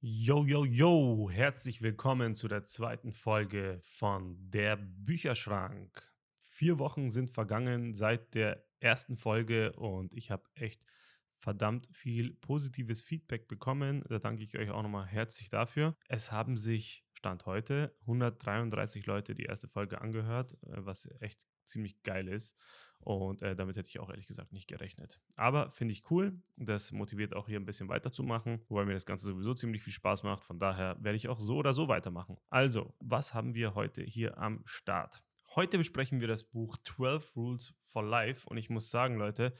Yo, yo, yo, herzlich willkommen zu der zweiten Folge von Der Bücherschrank. Vier Wochen sind vergangen seit der ersten Folge und ich habe echt verdammt viel positives Feedback bekommen. Da danke ich euch auch nochmal herzlich dafür. Es haben sich Stand heute 133 Leute die erste Folge angehört, äh, was echt ziemlich geil ist. Und äh, damit hätte ich auch ehrlich gesagt nicht gerechnet. Aber finde ich cool. Das motiviert auch hier ein bisschen weiterzumachen, wobei mir das Ganze sowieso ziemlich viel Spaß macht. Von daher werde ich auch so oder so weitermachen. Also, was haben wir heute hier am Start? Heute besprechen wir das Buch 12 Rules for Life. Und ich muss sagen, Leute,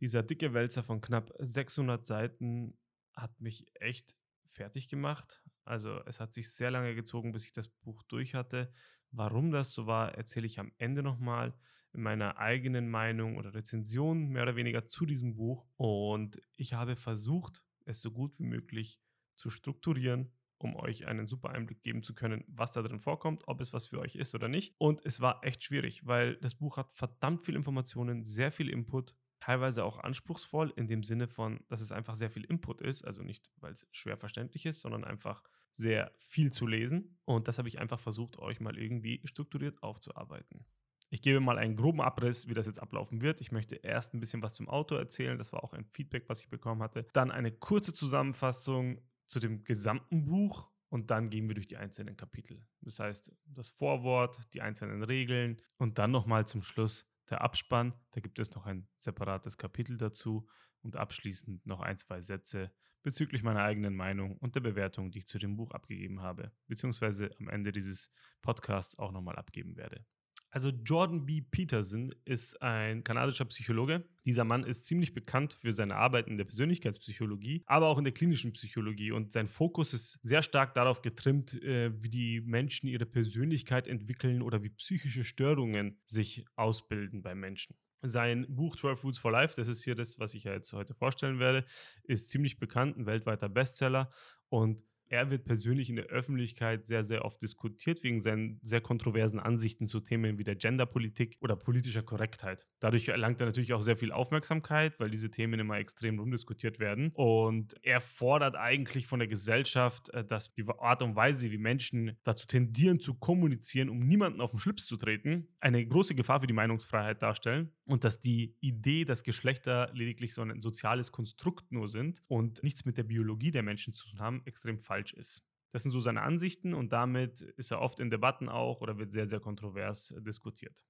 dieser dicke Wälzer von knapp 600 Seiten hat mich echt fertig gemacht. Also es hat sich sehr lange gezogen, bis ich das Buch durch hatte. Warum das so war, erzähle ich am Ende nochmal in meiner eigenen Meinung oder Rezension mehr oder weniger zu diesem Buch. Und ich habe versucht, es so gut wie möglich zu strukturieren, um euch einen super Einblick geben zu können, was da drin vorkommt, ob es was für euch ist oder nicht. Und es war echt schwierig, weil das Buch hat verdammt viel Informationen, sehr viel Input, teilweise auch anspruchsvoll in dem Sinne von, dass es einfach sehr viel Input ist, also nicht, weil es schwer verständlich ist, sondern einfach sehr viel zu lesen. Und das habe ich einfach versucht, euch mal irgendwie strukturiert aufzuarbeiten. Ich gebe mal einen groben Abriss, wie das jetzt ablaufen wird. Ich möchte erst ein bisschen was zum Auto erzählen. Das war auch ein Feedback, was ich bekommen hatte. Dann eine kurze Zusammenfassung zu dem gesamten Buch und dann gehen wir durch die einzelnen Kapitel. Das heißt, das Vorwort, die einzelnen Regeln und dann nochmal zum Schluss der Abspann. Da gibt es noch ein separates Kapitel dazu und abschließend noch ein, zwei Sätze bezüglich meiner eigenen Meinung und der Bewertung, die ich zu dem Buch abgegeben habe, beziehungsweise am Ende dieses Podcasts auch nochmal abgeben werde. Also Jordan B. Peterson ist ein kanadischer Psychologe. Dieser Mann ist ziemlich bekannt für seine Arbeit in der Persönlichkeitspsychologie, aber auch in der klinischen Psychologie. Und sein Fokus ist sehr stark darauf getrimmt, äh, wie die Menschen ihre Persönlichkeit entwickeln oder wie psychische Störungen sich ausbilden bei Menschen. Sein Buch 12 Rules for Life, das ist hier das, was ich ja jetzt heute vorstellen werde, ist ziemlich bekannt, ein weltweiter Bestseller. Und er wird persönlich in der Öffentlichkeit sehr, sehr oft diskutiert wegen seinen sehr kontroversen Ansichten zu Themen wie der Genderpolitik oder politischer Korrektheit. Dadurch erlangt er natürlich auch sehr viel Aufmerksamkeit, weil diese Themen immer extrem rumdiskutiert werden. Und er fordert eigentlich von der Gesellschaft, äh, dass die Art und Weise, wie Menschen dazu tendieren zu kommunizieren, um niemanden auf den Schlips zu treten, eine große Gefahr für die Meinungsfreiheit darstellen und dass die Idee, dass Geschlechter lediglich so ein soziales Konstrukt nur sind und nichts mit der Biologie der Menschen zu tun haben, extrem falsch falsch ist. Das sind so seine Ansichten und damit ist er oft in Debatten auch oder wird sehr, sehr kontrovers äh, diskutiert.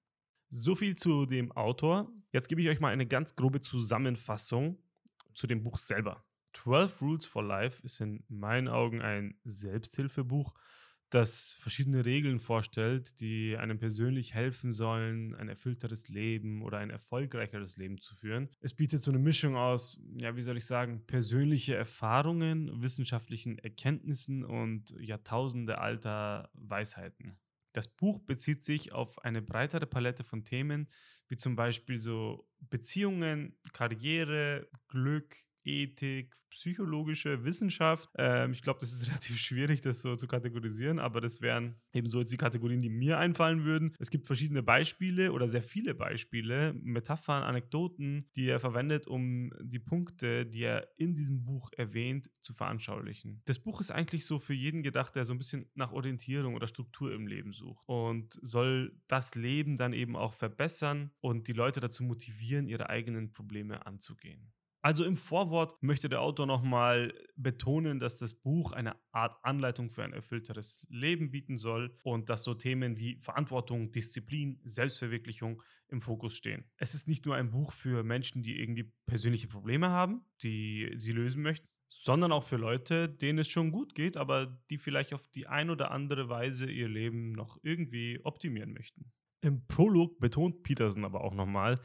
So viel zu dem Autor. Jetzt gebe ich euch mal eine ganz grobe Zusammenfassung zu dem Buch selber. 12 Rules for Life ist in meinen Augen ein Selbsthilfebuch, das verschiedene Regeln vorstellt, die einem persönlich helfen sollen, ein erfüllteres Leben oder ein erfolgreicheres Leben zu führen. Es bietet so eine Mischung aus, ja, wie soll ich sagen, persönliche Erfahrungen, wissenschaftlichen Erkenntnissen und Jahrtausende alter Weisheiten. Das Buch bezieht sich auf eine breitere Palette von Themen, wie zum Beispiel so Beziehungen, Karriere, Glück, Ethik, psychologische Wissenschaft. Ähm, ich glaube, das ist relativ schwierig, das so zu kategorisieren, aber das wären eben so jetzt die Kategorien, die mir einfallen würden. Es gibt verschiedene Beispiele oder sehr viele Beispiele, Metaphern, Anekdoten, die er verwendet, um die Punkte, die er in diesem Buch erwähnt, zu veranschaulichen. Das Buch ist eigentlich so für jeden gedacht, der so ein bisschen nach Orientierung oder Struktur im Leben sucht und soll das Leben dann eben auch verbessern und die Leute dazu motivieren, ihre eigenen Probleme anzugehen. Also im Vorwort möchte der Autor nochmal betonen, dass das Buch eine Art Anleitung für ein erfüllteres Leben bieten soll und dass so Themen wie Verantwortung, Disziplin, Selbstverwirklichung im Fokus stehen. Es ist nicht nur ein Buch für Menschen, die irgendwie persönliche Probleme haben, die sie lösen möchten, sondern auch für Leute, denen es schon gut geht, aber die vielleicht auf die ein oder andere Weise ihr Leben noch irgendwie optimieren möchten. Im Prolog betont Peterson aber auch nochmal,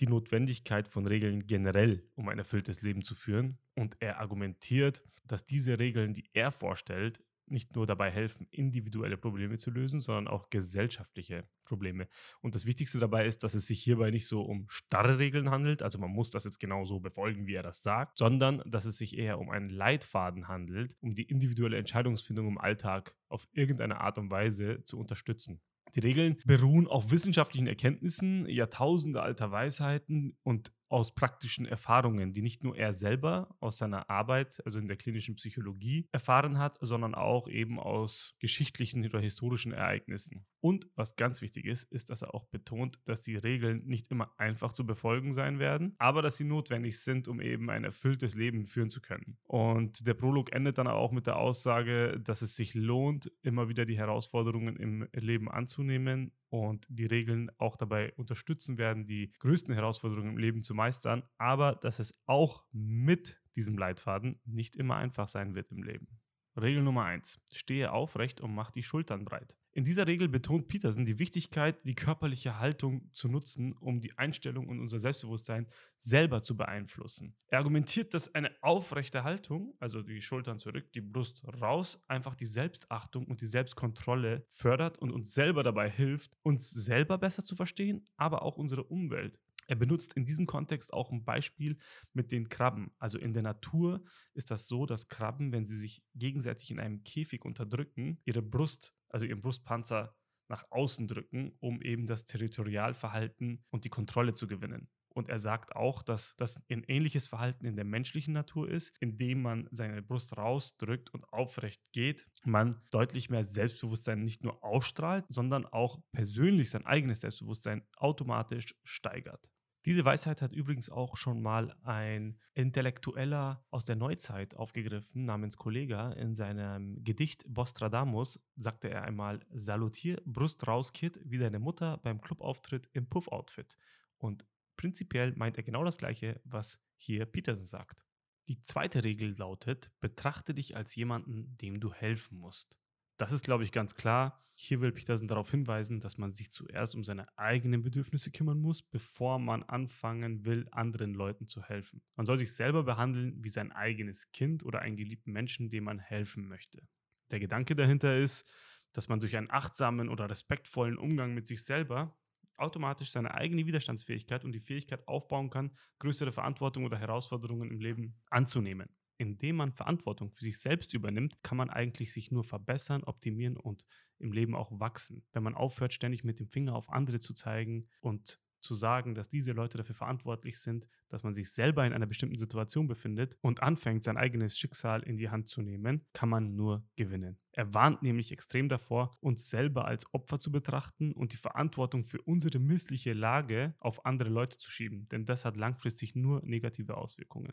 die Notwendigkeit von Regeln generell, um ein erfülltes Leben zu führen. Und er argumentiert, dass diese Regeln, die er vorstellt, nicht nur dabei helfen, individuelle Probleme zu lösen, sondern auch gesellschaftliche Probleme. Und das Wichtigste dabei ist, dass es sich hierbei nicht so um starre Regeln handelt, also man muss das jetzt genau so befolgen, wie er das sagt, sondern dass es sich eher um einen Leitfaden handelt, um die individuelle Entscheidungsfindung im Alltag auf irgendeine Art und Weise zu unterstützen. Die Regeln beruhen auf wissenschaftlichen Erkenntnissen, Jahrtausende alter Weisheiten und aus praktischen Erfahrungen, die nicht nur er selber aus seiner Arbeit, also in der klinischen Psychologie, erfahren hat, sondern auch eben aus geschichtlichen oder historischen Ereignissen. Und was ganz wichtig ist, ist, dass er auch betont, dass die Regeln nicht immer einfach zu befolgen sein werden, aber dass sie notwendig sind, um eben ein erfülltes Leben führen zu können. Und der Prolog endet dann auch mit der Aussage, dass es sich lohnt, immer wieder die Herausforderungen im Leben anzunehmen und die Regeln auch dabei unterstützen werden, die größten Herausforderungen im Leben zu meistern, aber dass es auch mit diesem Leitfaden nicht immer einfach sein wird im Leben. Regel Nummer 1. Stehe aufrecht und mach die Schultern breit. In dieser Regel betont Peterson die Wichtigkeit, die körperliche Haltung zu nutzen, um die Einstellung und unser Selbstbewusstsein selber zu beeinflussen. Er argumentiert, dass eine aufrechte Haltung, also die Schultern zurück, die Brust raus, einfach die Selbstachtung und die Selbstkontrolle fördert und uns selber dabei hilft, uns selber besser zu verstehen, aber auch unsere Umwelt. Er benutzt in diesem Kontext auch ein Beispiel mit den Krabben. Also in der Natur ist das so, dass Krabben, wenn sie sich gegenseitig in einem Käfig unterdrücken, ihre Brust, also ihren Brustpanzer nach außen drücken, um eben das Territorialverhalten und die Kontrolle zu gewinnen. Und er sagt auch, dass das ein ähnliches Verhalten in der menschlichen Natur ist, indem man seine Brust rausdrückt und aufrecht geht, man deutlich mehr Selbstbewusstsein nicht nur ausstrahlt, sondern auch persönlich sein eigenes Selbstbewusstsein automatisch steigert. Diese Weisheit hat übrigens auch schon mal ein Intellektueller aus der Neuzeit aufgegriffen, namens Kollega. In seinem Gedicht Bostradamus sagte er einmal: Salutier, Brust raus, Kid, wie deine Mutter beim Clubauftritt im Puff-Outfit. Und prinzipiell meint er genau das Gleiche, was hier Peterson sagt. Die zweite Regel lautet: Betrachte dich als jemanden, dem du helfen musst. Das ist, glaube ich, ganz klar. Hier will Peterson darauf hinweisen, dass man sich zuerst um seine eigenen Bedürfnisse kümmern muss, bevor man anfangen will, anderen Leuten zu helfen. Man soll sich selber behandeln wie sein eigenes Kind oder einen geliebten Menschen, dem man helfen möchte. Der Gedanke dahinter ist, dass man durch einen achtsamen oder respektvollen Umgang mit sich selber automatisch seine eigene Widerstandsfähigkeit und die Fähigkeit aufbauen kann, größere Verantwortung oder Herausforderungen im Leben anzunehmen indem man Verantwortung für sich selbst übernimmt, kann man eigentlich sich nur verbessern, optimieren und im Leben auch wachsen. Wenn man aufhört, ständig mit dem Finger auf andere zu zeigen und zu sagen, dass diese Leute dafür verantwortlich sind, dass man sich selber in einer bestimmten Situation befindet und anfängt, sein eigenes Schicksal in die Hand zu nehmen, kann man nur gewinnen. Er warnt nämlich extrem davor, uns selber als Opfer zu betrachten und die Verantwortung für unsere missliche Lage auf andere Leute zu schieben, denn das hat langfristig nur negative Auswirkungen.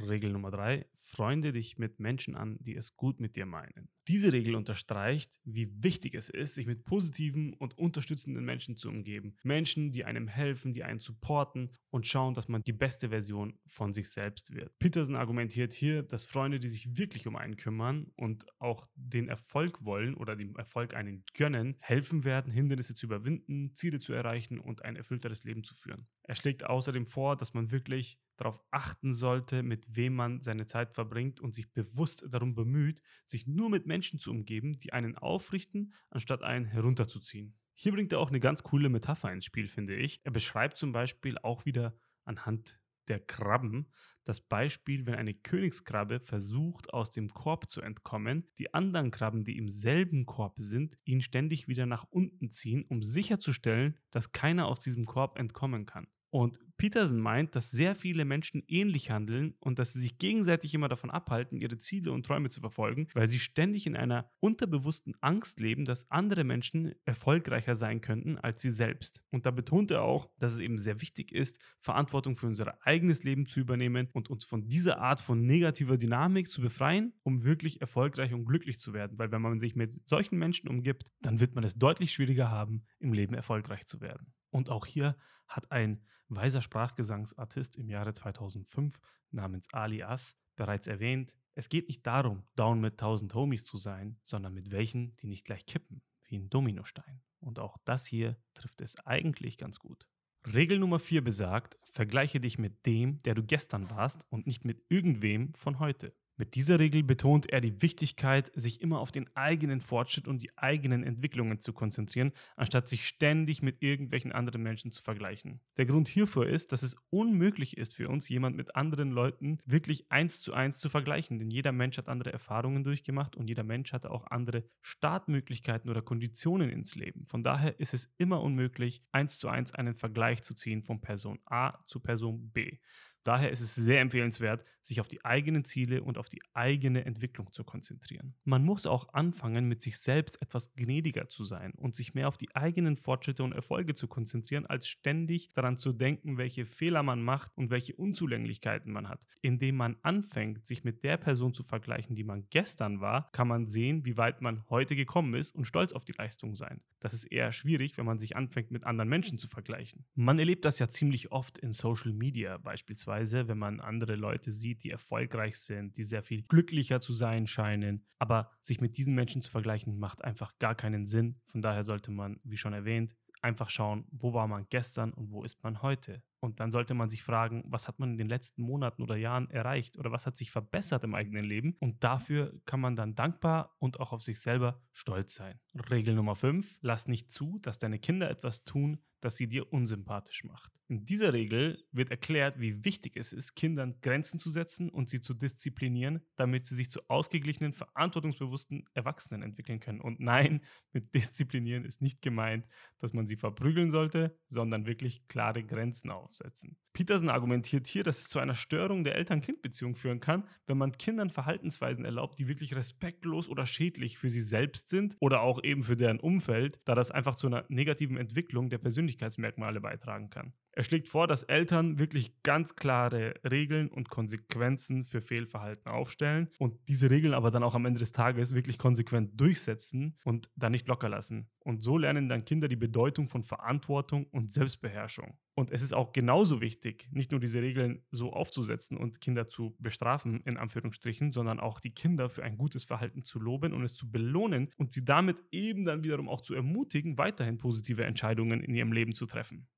Regel Nummer drei, freunde dich mit Menschen an, die es gut mit dir meinen. Diese Regel unterstreicht, wie wichtig es ist, sich mit positiven und unterstützenden Menschen zu umgeben. Menschen, die einem helfen, die einen supporten und schauen, dass man die beste Version von sich selbst wird. Peterson argumentiert hier, dass Freunde, die sich wirklich um einen kümmern und auch den Erfolg wollen oder dem Erfolg einen gönnen, helfen werden, Hindernisse zu überwinden, Ziele zu erreichen und ein erfüllteres Leben zu führen. Er schlägt außerdem vor, dass man wirklich darauf achten sollte, mit wem man seine Zeit verbringt und sich bewusst darum bemüht, sich nur mit Menschen zu umgeben, die einen aufrichten, anstatt einen herunterzuziehen. Hier bringt er auch eine ganz coole Metapher ins Spiel, finde ich. Er beschreibt zum Beispiel auch wieder anhand der Krabben das Beispiel, wenn eine Königskrabbe versucht, aus dem Korb zu entkommen, die anderen Krabben, die im selben Korb sind, ihn ständig wieder nach unten ziehen, um sicherzustellen, dass keiner aus diesem Korb entkommen kann. Und Peterson meint, dass sehr viele Menschen ähnlich handeln und dass sie sich gegenseitig immer davon abhalten, ihre Ziele und Träume zu verfolgen, weil sie ständig in einer unterbewussten Angst leben, dass andere Menschen erfolgreicher sein könnten als sie selbst. Und da betont er auch, dass es eben sehr wichtig ist, Verantwortung für unser eigenes Leben zu übernehmen und uns von dieser Art von negativer Dynamik zu befreien, um wirklich erfolgreich und glücklich zu werden. Weil wenn man sich mit solchen Menschen umgibt, dann wird man es deutlich schwieriger haben, im Leben erfolgreich zu werden. Und auch hier hat ein weiser Sprachgesangsartist im Jahre 2005 namens Ali As bereits erwähnt, es geht nicht darum, down mit tausend Homies zu sein, sondern mit welchen, die nicht gleich kippen, wie ein Dominostein. Und auch das hier trifft es eigentlich ganz gut. Regel Nummer 4 besagt, vergleiche dich mit dem, der du gestern warst und nicht mit irgendwem von heute. Mit dieser Regel betont er die Wichtigkeit, sich immer auf den eigenen Fortschritt und die eigenen Entwicklungen zu konzentrieren, anstatt sich ständig mit irgendwelchen anderen Menschen zu vergleichen. Der Grund hierfür ist, dass es unmöglich ist für uns, jemand mit anderen Leuten wirklich eins zu eins zu vergleichen, denn jeder Mensch hat andere Erfahrungen durchgemacht und jeder Mensch hatte auch andere Startmöglichkeiten oder Konditionen ins Leben. Von daher ist es immer unmöglich, eins zu eins einen Vergleich zu ziehen von Person A zu Person B. Daher ist es sehr empfehlenswert, sich auf die eigenen Ziele und auf die eigene Entwicklung zu konzentrieren. Man muss auch anfangen, mit sich selbst etwas gnädiger zu sein und sich mehr auf die eigenen Fortschritte und Erfolge zu konzentrieren, als ständig daran zu denken, welche Fehler man macht und welche Unzulänglichkeiten man hat. Indem man anfängt, sich mit der Person zu vergleichen, die man gestern war, kann man sehen, wie weit man heute gekommen ist und stolz auf die Leistung sein. Das ist eher schwierig, wenn man sich anfängt, mit anderen Menschen zu vergleichen. Man erlebt das ja ziemlich oft in Social Media beispielsweise wenn man andere Leute sieht, die erfolgreich sind, die sehr viel glücklicher zu sein scheinen. Aber sich mit diesen Menschen zu vergleichen, macht einfach gar keinen Sinn. Von daher sollte man, wie schon erwähnt, einfach schauen, wo war man gestern und wo ist man heute. Und dann sollte man sich fragen, was hat man in den letzten Monaten oder Jahren erreicht oder was hat sich verbessert im eigenen Leben. Und dafür kann man dann dankbar und auch auf sich selber stolz sein. Regel Nummer 5, lass nicht zu, dass deine Kinder etwas tun, das sie dir unsympathisch macht. In dieser Regel wird erklärt, wie wichtig es ist, Kindern Grenzen zu setzen und sie zu disziplinieren, damit sie sich zu ausgeglichenen, verantwortungsbewussten Erwachsenen entwickeln können. Und nein, mit disziplinieren ist nicht gemeint, dass man sie verprügeln sollte, sondern wirklich klare Grenzen aufsetzen. Peterson argumentiert hier, dass es zu einer Störung der Eltern-Kind-Beziehung führen kann, wenn man Kindern Verhaltensweisen erlaubt, die wirklich respektlos oder schädlich für sie selbst sind oder auch eben für deren Umfeld, da das einfach zu einer negativen Entwicklung der Persönlichkeitsmerkmale beitragen kann. Er schlägt vor, dass Eltern wirklich ganz klare Regeln und Konsequenzen für Fehlverhalten aufstellen und diese Regeln aber dann auch am Ende des Tages wirklich konsequent durchsetzen und dann nicht locker lassen. Und so lernen dann Kinder die Bedeutung von Verantwortung und Selbstbeherrschung. Und es ist auch genauso wichtig, nicht nur diese Regeln so aufzusetzen und Kinder zu bestrafen, in Anführungsstrichen, sondern auch die Kinder für ein gutes Verhalten zu loben und es zu belohnen und sie damit eben dann wiederum auch zu ermutigen, weiterhin positive Entscheidungen in ihrem Leben zu treffen.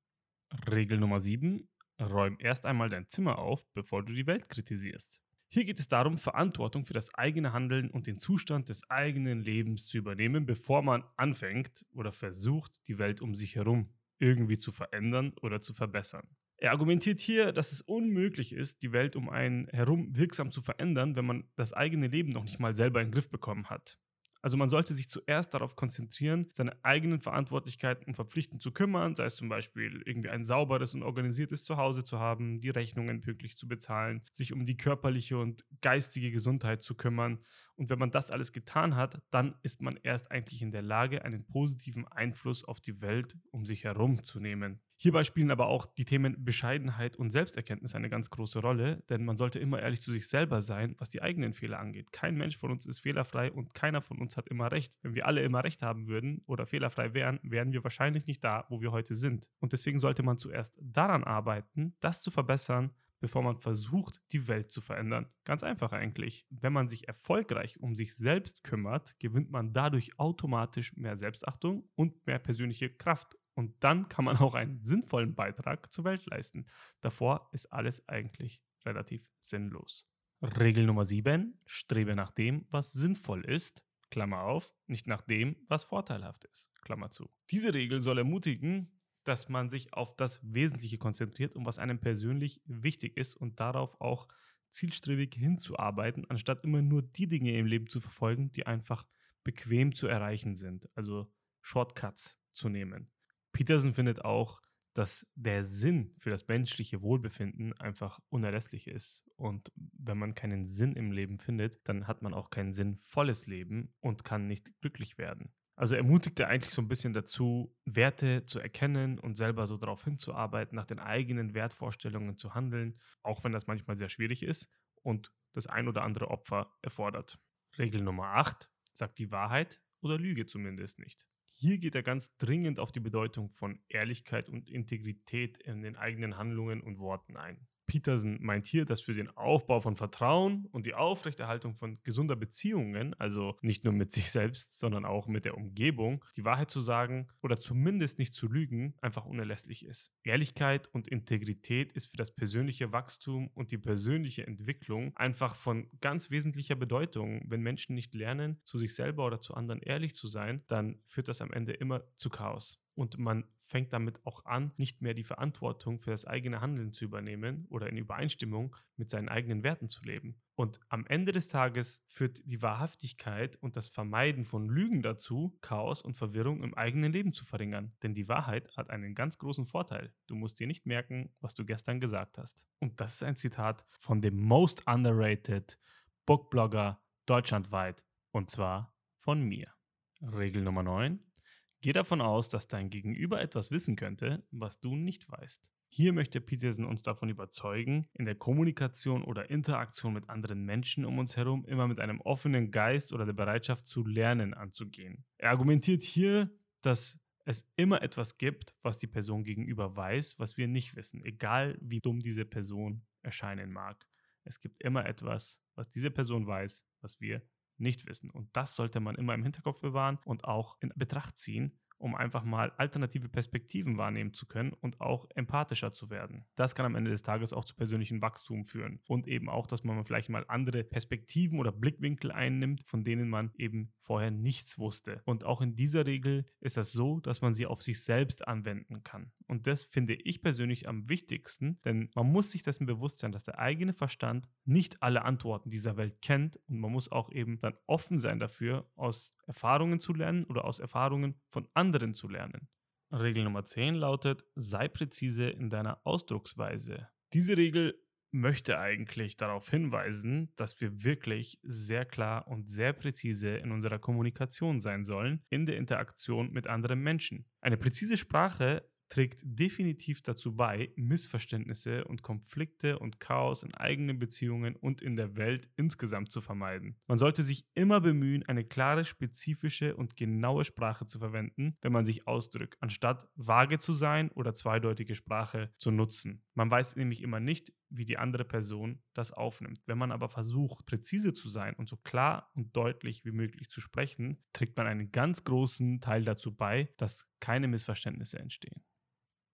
Regel Nummer 7. Räum erst einmal dein Zimmer auf, bevor du die Welt kritisierst. Hier geht es darum, Verantwortung für das eigene Handeln und den Zustand des eigenen Lebens zu übernehmen, bevor man anfängt oder versucht, die Welt um sich herum irgendwie zu verändern oder zu verbessern. Er argumentiert hier, dass es unmöglich ist, die Welt um einen herum wirksam zu verändern, wenn man das eigene Leben noch nicht mal selber in den Griff bekommen hat. Also man sollte sich zuerst darauf konzentrieren, seine eigenen Verantwortlichkeiten und Verpflichtungen zu kümmern, sei es zum Beispiel irgendwie ein sauberes und organisiertes Zuhause zu haben, die Rechnungen pünktlich zu bezahlen, sich um die körperliche und geistige Gesundheit zu kümmern. Und wenn man das alles getan hat, dann ist man erst eigentlich in der Lage, einen positiven Einfluss auf die Welt um sich herum zu nehmen. Hierbei spielen aber auch die Themen Bescheidenheit und Selbsterkenntnis eine ganz große Rolle, denn man sollte immer ehrlich zu sich selber sein, was die eigenen Fehler angeht. Kein Mensch von uns ist fehlerfrei und keiner von uns hat immer recht. Wenn wir alle immer recht haben würden oder fehlerfrei wären, wären wir wahrscheinlich nicht da, wo wir heute sind. Und deswegen sollte man zuerst daran arbeiten, das zu verbessern, bevor man versucht, die Welt zu verändern. Ganz einfach eigentlich. Wenn man sich erfolgreich um sich selbst kümmert, gewinnt man dadurch automatisch mehr Selbstachtung und mehr persönliche Kraft und dann kann man auch einen sinnvollen Beitrag zur Welt leisten. Davor ist alles eigentlich relativ sinnlos. Regel Nummer 7. Strebe nach dem, was sinnvoll ist. Klammer auf, nicht nach dem, was vorteilhaft ist. Klammer zu. Diese Regel soll ermutigen, dass man sich auf das Wesentliche konzentriert und was einem persönlich wichtig ist und darauf auch zielstrebig hinzuarbeiten, anstatt immer nur die Dinge im Leben zu verfolgen, die einfach bequem zu erreichen sind. Also Shortcuts zu nehmen. Peterson findet auch, dass der Sinn für das menschliche Wohlbefinden einfach unerlässlich ist. Und wenn man keinen Sinn im Leben findet, dann hat man auch kein sinnvolles Leben und kann nicht glücklich werden. Also ermutigt er eigentlich so ein bisschen dazu, Werte zu erkennen und selber so darauf hinzuarbeiten, nach den eigenen Wertvorstellungen zu handeln, auch wenn das manchmal sehr schwierig ist und das ein oder andere Opfer erfordert. Regel Nummer 8 sagt die Wahrheit oder Lüge zumindest nicht. Hier geht er ganz dringend auf die Bedeutung von Ehrlichkeit und Integrität in den eigenen Handlungen und Worten ein. Peterson meint hier, dass für den Aufbau von Vertrauen und die Aufrechterhaltung von gesunder Beziehungen, also nicht nur mit sich selbst, sondern auch mit der Umgebung, die Wahrheit zu sagen oder zumindest nicht zu lügen, einfach unerlässlich ist. Ehrlichkeit und Integrität ist für das persönliche Wachstum und die persönliche Entwicklung einfach von ganz wesentlicher Bedeutung. Wenn Menschen nicht lernen, zu sich selber oder zu anderen ehrlich zu sein, dann führt das am Ende immer zu Chaos und man fängt damit auch an, nicht mehr die Verantwortung für das eigene Handeln zu übernehmen oder in Übereinstimmung mit seinen eigenen Werten zu leben. Und am Ende des Tages führt die Wahrhaftigkeit und das Vermeiden von Lügen dazu, Chaos und Verwirrung im eigenen Leben zu verringern. Denn die Wahrheit hat einen ganz großen Vorteil. Du musst dir nicht merken, was du gestern gesagt hast. Und das ist ein Zitat von dem most underrated Bookblogger deutschlandweit. Und zwar von mir. Regel Nummer 9. Geh davon aus, dass dein Gegenüber etwas wissen könnte, was du nicht weißt. Hier möchte Peterson uns davon überzeugen, in der Kommunikation oder Interaktion mit anderen Menschen um uns herum immer mit einem offenen Geist oder der Bereitschaft zu lernen anzugehen. Er argumentiert hier, dass es immer etwas gibt, was die Person gegenüber weiß, was wir nicht wissen, egal wie dumm diese Person erscheinen mag. Es gibt immer etwas, was diese Person weiß, was wir nicht wissen. Und das sollte man immer im Hinterkopf bewahren und auch in Betracht ziehen, um einfach mal alternative Perspektiven wahrnehmen zu können und auch empathischer zu werden. Das kann am Ende des Tages auch zu persönlichem Wachstum führen und eben auch, dass man vielleicht mal andere Perspektiven oder Blickwinkel einnimmt, von denen man eben vorher nichts wusste. Und auch in dieser Regel ist das so, dass man sie auf sich selbst anwenden kann. Und das finde ich persönlich am wichtigsten, denn man muss sich dessen bewusst sein, dass der eigene Verstand nicht alle Antworten dieser Welt kennt und man muss auch eben dann offen sein dafür, aus Erfahrungen zu lernen oder aus Erfahrungen von anderen anderen zu lernen. Regel Nummer 10 lautet, sei präzise in deiner Ausdrucksweise. Diese Regel möchte eigentlich darauf hinweisen, dass wir wirklich sehr klar und sehr präzise in unserer Kommunikation sein sollen, in der Interaktion mit anderen Menschen. Eine präzise Sprache trägt definitiv dazu bei, Missverständnisse und Konflikte und Chaos in eigenen Beziehungen und in der Welt insgesamt zu vermeiden. Man sollte sich immer bemühen, eine klare, spezifische und genaue Sprache zu verwenden, wenn man sich ausdrückt, anstatt vage zu sein oder zweideutige Sprache zu nutzen. Man weiß nämlich immer nicht, wie die andere Person das aufnimmt. Wenn man aber versucht, präzise zu sein und so klar und deutlich wie möglich zu sprechen, trägt man einen ganz großen Teil dazu bei, dass keine Missverständnisse entstehen.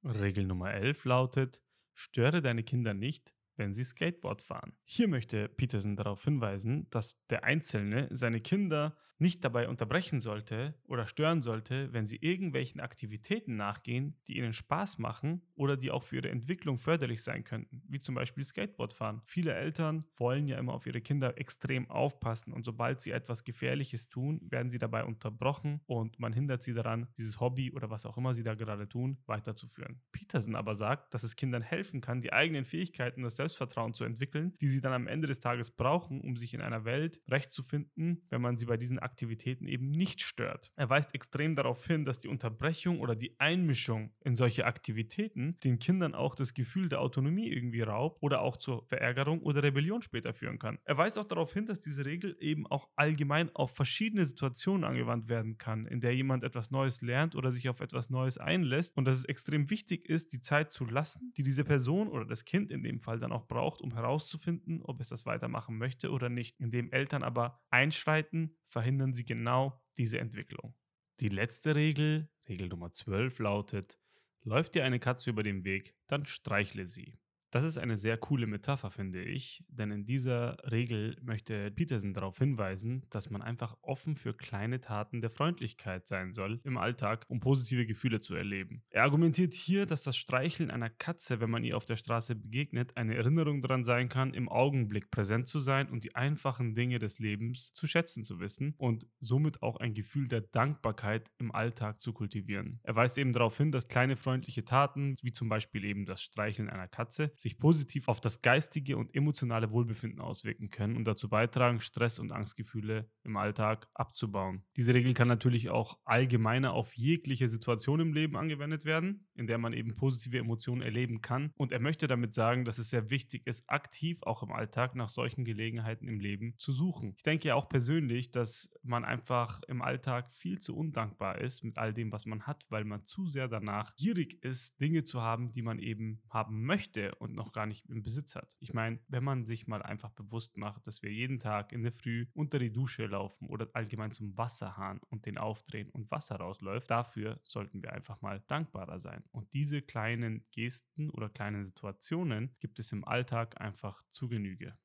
Regel Nummer 11 lautet, störe deine Kinder nicht, wenn sie Skateboard fahren. Hier möchte Peterson darauf hinweisen, dass der Einzelne seine Kinder nicht dabei unterbrechen sollte oder stören sollte, wenn sie irgendwelchen Aktivitäten nachgehen, die ihnen Spaß machen oder die auch für ihre Entwicklung förderlich sein könnten, wie zum Beispiel Skateboardfahren. Viele Eltern wollen ja immer auf ihre Kinder extrem aufpassen und sobald sie etwas Gefährliches tun, werden sie dabei unterbrochen und man hindert sie daran, dieses Hobby oder was auch immer sie da gerade tun, weiterzuführen. Peterson aber sagt, dass es Kindern helfen kann, die eigenen Fähigkeiten und das Selbstvertrauen zu entwickeln, die sie dann am Ende des Tages brauchen, um sich in einer Welt recht zu finden, wenn man sie bei diesen Aktivitäten Aktivitäten eben nicht stört. Er weist extrem darauf hin, dass die Unterbrechung oder die Einmischung in solche Aktivitäten den Kindern auch das Gefühl der Autonomie irgendwie raubt oder auch zur Verärgerung oder Rebellion später führen kann. Er weist auch darauf hin, dass diese Regel eben auch allgemein auf verschiedene Situationen angewandt werden kann, in der jemand etwas Neues lernt oder sich auf etwas Neues einlässt und dass es extrem wichtig ist, die Zeit zu lassen, die diese Person oder das Kind in dem Fall dann auch braucht, um herauszufinden, ob es das weitermachen möchte oder nicht, indem Eltern aber einschreiten, verhindern, verhindern sie genau diese Entwicklung. Die letzte Regel, Regel Nummer 12, lautet, läuft dir eine Katze über den Weg, dann streichle sie. Das ist eine sehr coole Metapher, finde ich, denn in dieser Regel möchte Peterson darauf hinweisen, dass man einfach offen für kleine Taten der Freundlichkeit sein soll im Alltag, um positive Gefühle zu erleben. Er argumentiert hier, dass das Streicheln einer Katze, wenn man ihr auf der Straße begegnet, eine Erinnerung daran sein kann, im Augenblick präsent zu sein und die einfachen Dinge des Lebens zu schätzen zu wissen und somit auch ein Gefühl der Dankbarkeit im Alltag zu kultivieren. Er weist eben darauf hin, dass kleine freundliche Taten, wie zum Beispiel eben das Streicheln einer Katze, sich positiv auf das geistige und emotionale Wohlbefinden auswirken können und dazu beitragen, Stress und Angstgefühle im Alltag abzubauen. Diese Regel kann natürlich auch allgemeiner auf jegliche Situation im Leben angewendet werden, in der man eben positive Emotionen erleben kann. Und er möchte damit sagen, dass es sehr wichtig ist, aktiv auch im Alltag nach solchen Gelegenheiten im Leben zu suchen. Ich denke ja auch persönlich, dass man einfach im Alltag viel zu undankbar ist mit all dem, was man hat, weil man zu sehr danach gierig ist, Dinge zu haben, die man eben haben möchte und noch gar nicht im Besitz hat. Ich meine, wenn man sich mal einfach bewusst macht, dass wir jeden Tag in der Früh unter die Dusche laufen oder allgemein zum Wasserhahn und den aufdrehen und Wasser rausläuft, dafür sollten wir einfach mal dankbarer sein. Und diese kleinen Gesten oder kleinen Situationen gibt es im Alltag einfach zu Genüge.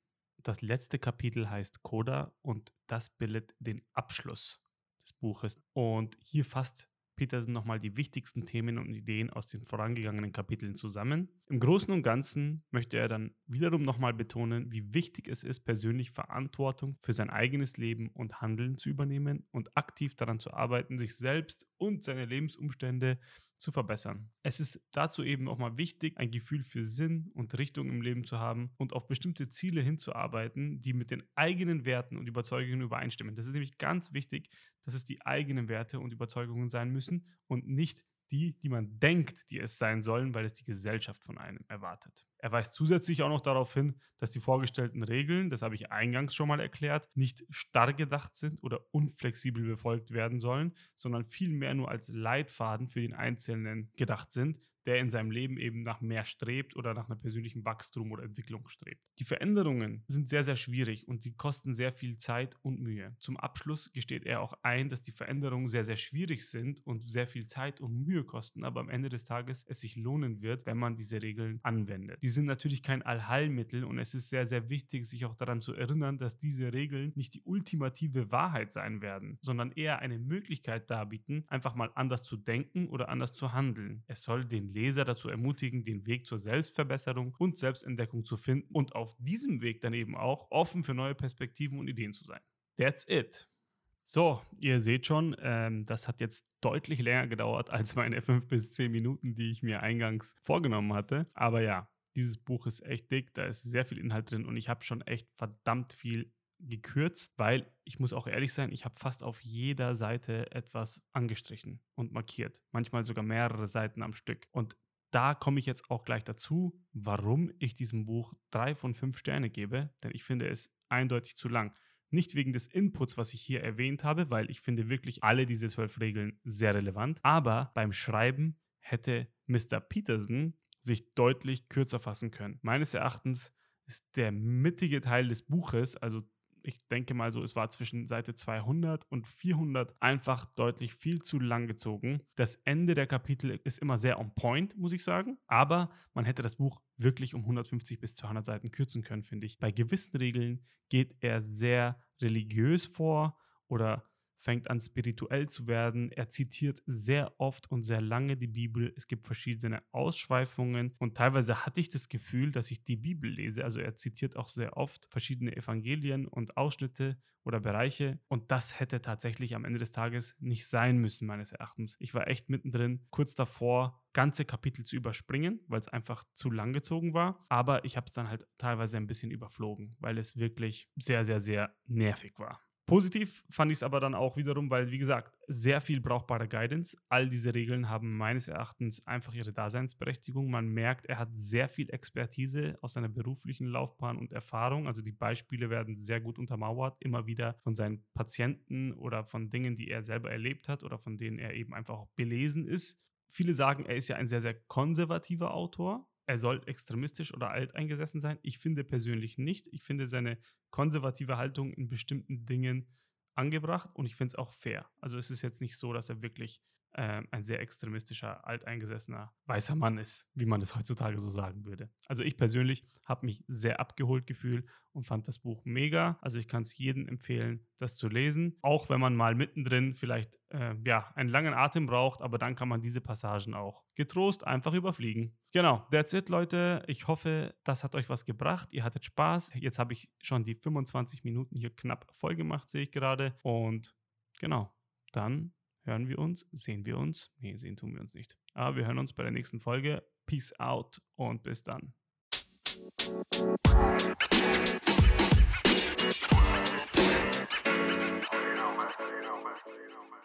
Das letzte Kapitel heißt Coda und das bildet den Abschluss des Buches. Und hier fasst Peterson nochmal die wichtigsten Themen und Ideen aus den vorangegangenen Kapiteln zusammen. Im Großen und Ganzen möchte er dann wiederum nochmal betonen, wie wichtig es ist, persönlich Verantwortung für sein eigenes Leben und Handeln zu übernehmen und aktiv daran zu arbeiten, sich selbst und seine Lebensumstände zu verbessern. Es ist dazu eben auch mal wichtig, ein Gefühl für Sinn und Richtung im Leben zu haben und auf bestimmte Ziele hinzuarbeiten, die mit den eigenen Werten und Überzeugungen übereinstimmen. Das ist nämlich ganz wichtig, dass es die eigenen Werte und Überzeugungen sein müssen und nicht die, die man denkt, die es sein sollen, weil es die Gesellschaft von einem erwartet. Er weist zusätzlich auch noch darauf hin, dass die vorgestellten Regeln, das habe ich eingangs schon mal erklärt, nicht starr gedacht sind oder unflexibel befolgt werden sollen, sondern vielmehr nur als Leitfaden für den Einzelnen gedacht sind, der in seinem Leben eben nach mehr strebt oder nach einer persönlichen Wachstum oder Entwicklung strebt. Die Veränderungen sind sehr, sehr schwierig und sie kosten sehr viel Zeit und Mühe. Zum Abschluss gesteht er auch ein, dass die Veränderungen sehr, sehr schwierig sind und sehr viel Zeit und Mühe kosten, aber am Ende des Tages es sich lohnen wird, wenn man diese Regeln anwendet. Die sind natürlich kein Allheilmittel und es ist sehr, sehr wichtig, sich auch daran zu erinnern, dass diese Regeln nicht die ultimative Wahrheit sein werden, sondern eher eine Möglichkeit darbieten, einfach mal anders zu denken oder anders zu handeln. Es soll den Leser dazu ermutigen, den Weg zur Selbstverbesserung und Selbstentdeckung zu finden und auf diesem Weg dann eben auch offen für neue Perspektiven und Ideen zu sein. That's it. So, ihr seht schon, ähm, das hat jetzt deutlich länger gedauert als meine fünf bis zehn Minuten, die ich mir eingangs vorgenommen hatte. Aber ja, dieses Buch ist echt dick, da ist sehr viel Inhalt drin und ich habe schon echt verdammt viel gekürzt, weil ich muss auch ehrlich sein, ich habe fast auf jeder Seite etwas angestrichen und markiert. Manchmal sogar mehrere Seiten am Stück. Und da komme ich jetzt auch gleich dazu, warum ich diesem Buch drei von fünf Sterne gebe, denn ich finde es eindeutig zu lang. Nicht wegen des Inputs, was ich hier erwähnt habe, weil ich finde wirklich alle diese zwölf Regeln sehr relevant, aber beim Schreiben hätte Mr. Peterson sich deutlich kürzer fassen können. Meines Erachtens ist der mittige Teil des Buches, also ich denke mal so, es war zwischen Seite 200 und 400 einfach deutlich viel zu lang gezogen. Das Ende der Kapitel ist immer sehr on point, muss ich sagen. Aber man hätte das Buch wirklich um 150 bis 200 Seiten kürzen können, finde ich. Bei gewissen Regeln geht er sehr religiös vor oder fängt an spirituell zu werden. Er zitiert sehr oft und sehr lange die Bibel. Es gibt verschiedene Ausschweifungen und teilweise hatte ich das Gefühl, dass ich die Bibel lese. Also er zitiert auch sehr oft verschiedene Evangelien und Ausschnitte oder Bereiche und das hätte tatsächlich am Ende des Tages nicht sein müssen, meines Erachtens. Ich war echt mittendrin, kurz davor, ganze Kapitel zu überspringen, weil es einfach zu lang gezogen war. Aber ich habe es dann halt teilweise ein bisschen überflogen, weil es wirklich sehr, sehr, sehr nervig war. Positiv fand ich es aber dann auch wiederum, weil, wie gesagt, sehr viel brauchbare Guidance. All diese Regeln haben meines Erachtens einfach ihre Daseinsberechtigung. Man merkt, er hat sehr viel Expertise aus seiner beruflichen Laufbahn und Erfahrung. Also die Beispiele werden sehr gut untermauert, immer wieder von seinen Patienten oder von Dingen, die er selber erlebt hat oder von denen er eben einfach auch belesen ist. Viele sagen, er ist ja ein sehr, sehr konservativer Autor er soll extremistisch oder alteingesessen sein. Ich finde persönlich nicht. Ich finde seine konservative Haltung in bestimmten Dingen angebracht und ich finde es auch fair. Also es ist jetzt nicht so, dass er wirklich äh, ein sehr extremistischer, alteingesessener weißer Mann ist, wie man es heutzutage so sagen würde. Also ich persönlich habe mich sehr abgeholt gefühlt und fand das Buch mega. Also ich kann es jedem empfehlen, das zu lesen, auch wenn man mal mittendrin vielleicht äh, ja einen langen Atem braucht, aber dann kann man diese Passagen auch getrost einfach überfliegen. Genau, that's it, Leute. Ich hoffe, das hat euch was gebracht. Ihr hattet Spaß. Jetzt habe ich schon die 25 Minuten hier knapp voll gemacht, sehe ich gerade. Und genau, dann hören wir uns, sehen wir uns. Nee, sehen tun wir uns nicht. Aber wir hören uns bei der nächsten Folge. Peace out und bis dann. you know, man. You know, man. You know, man.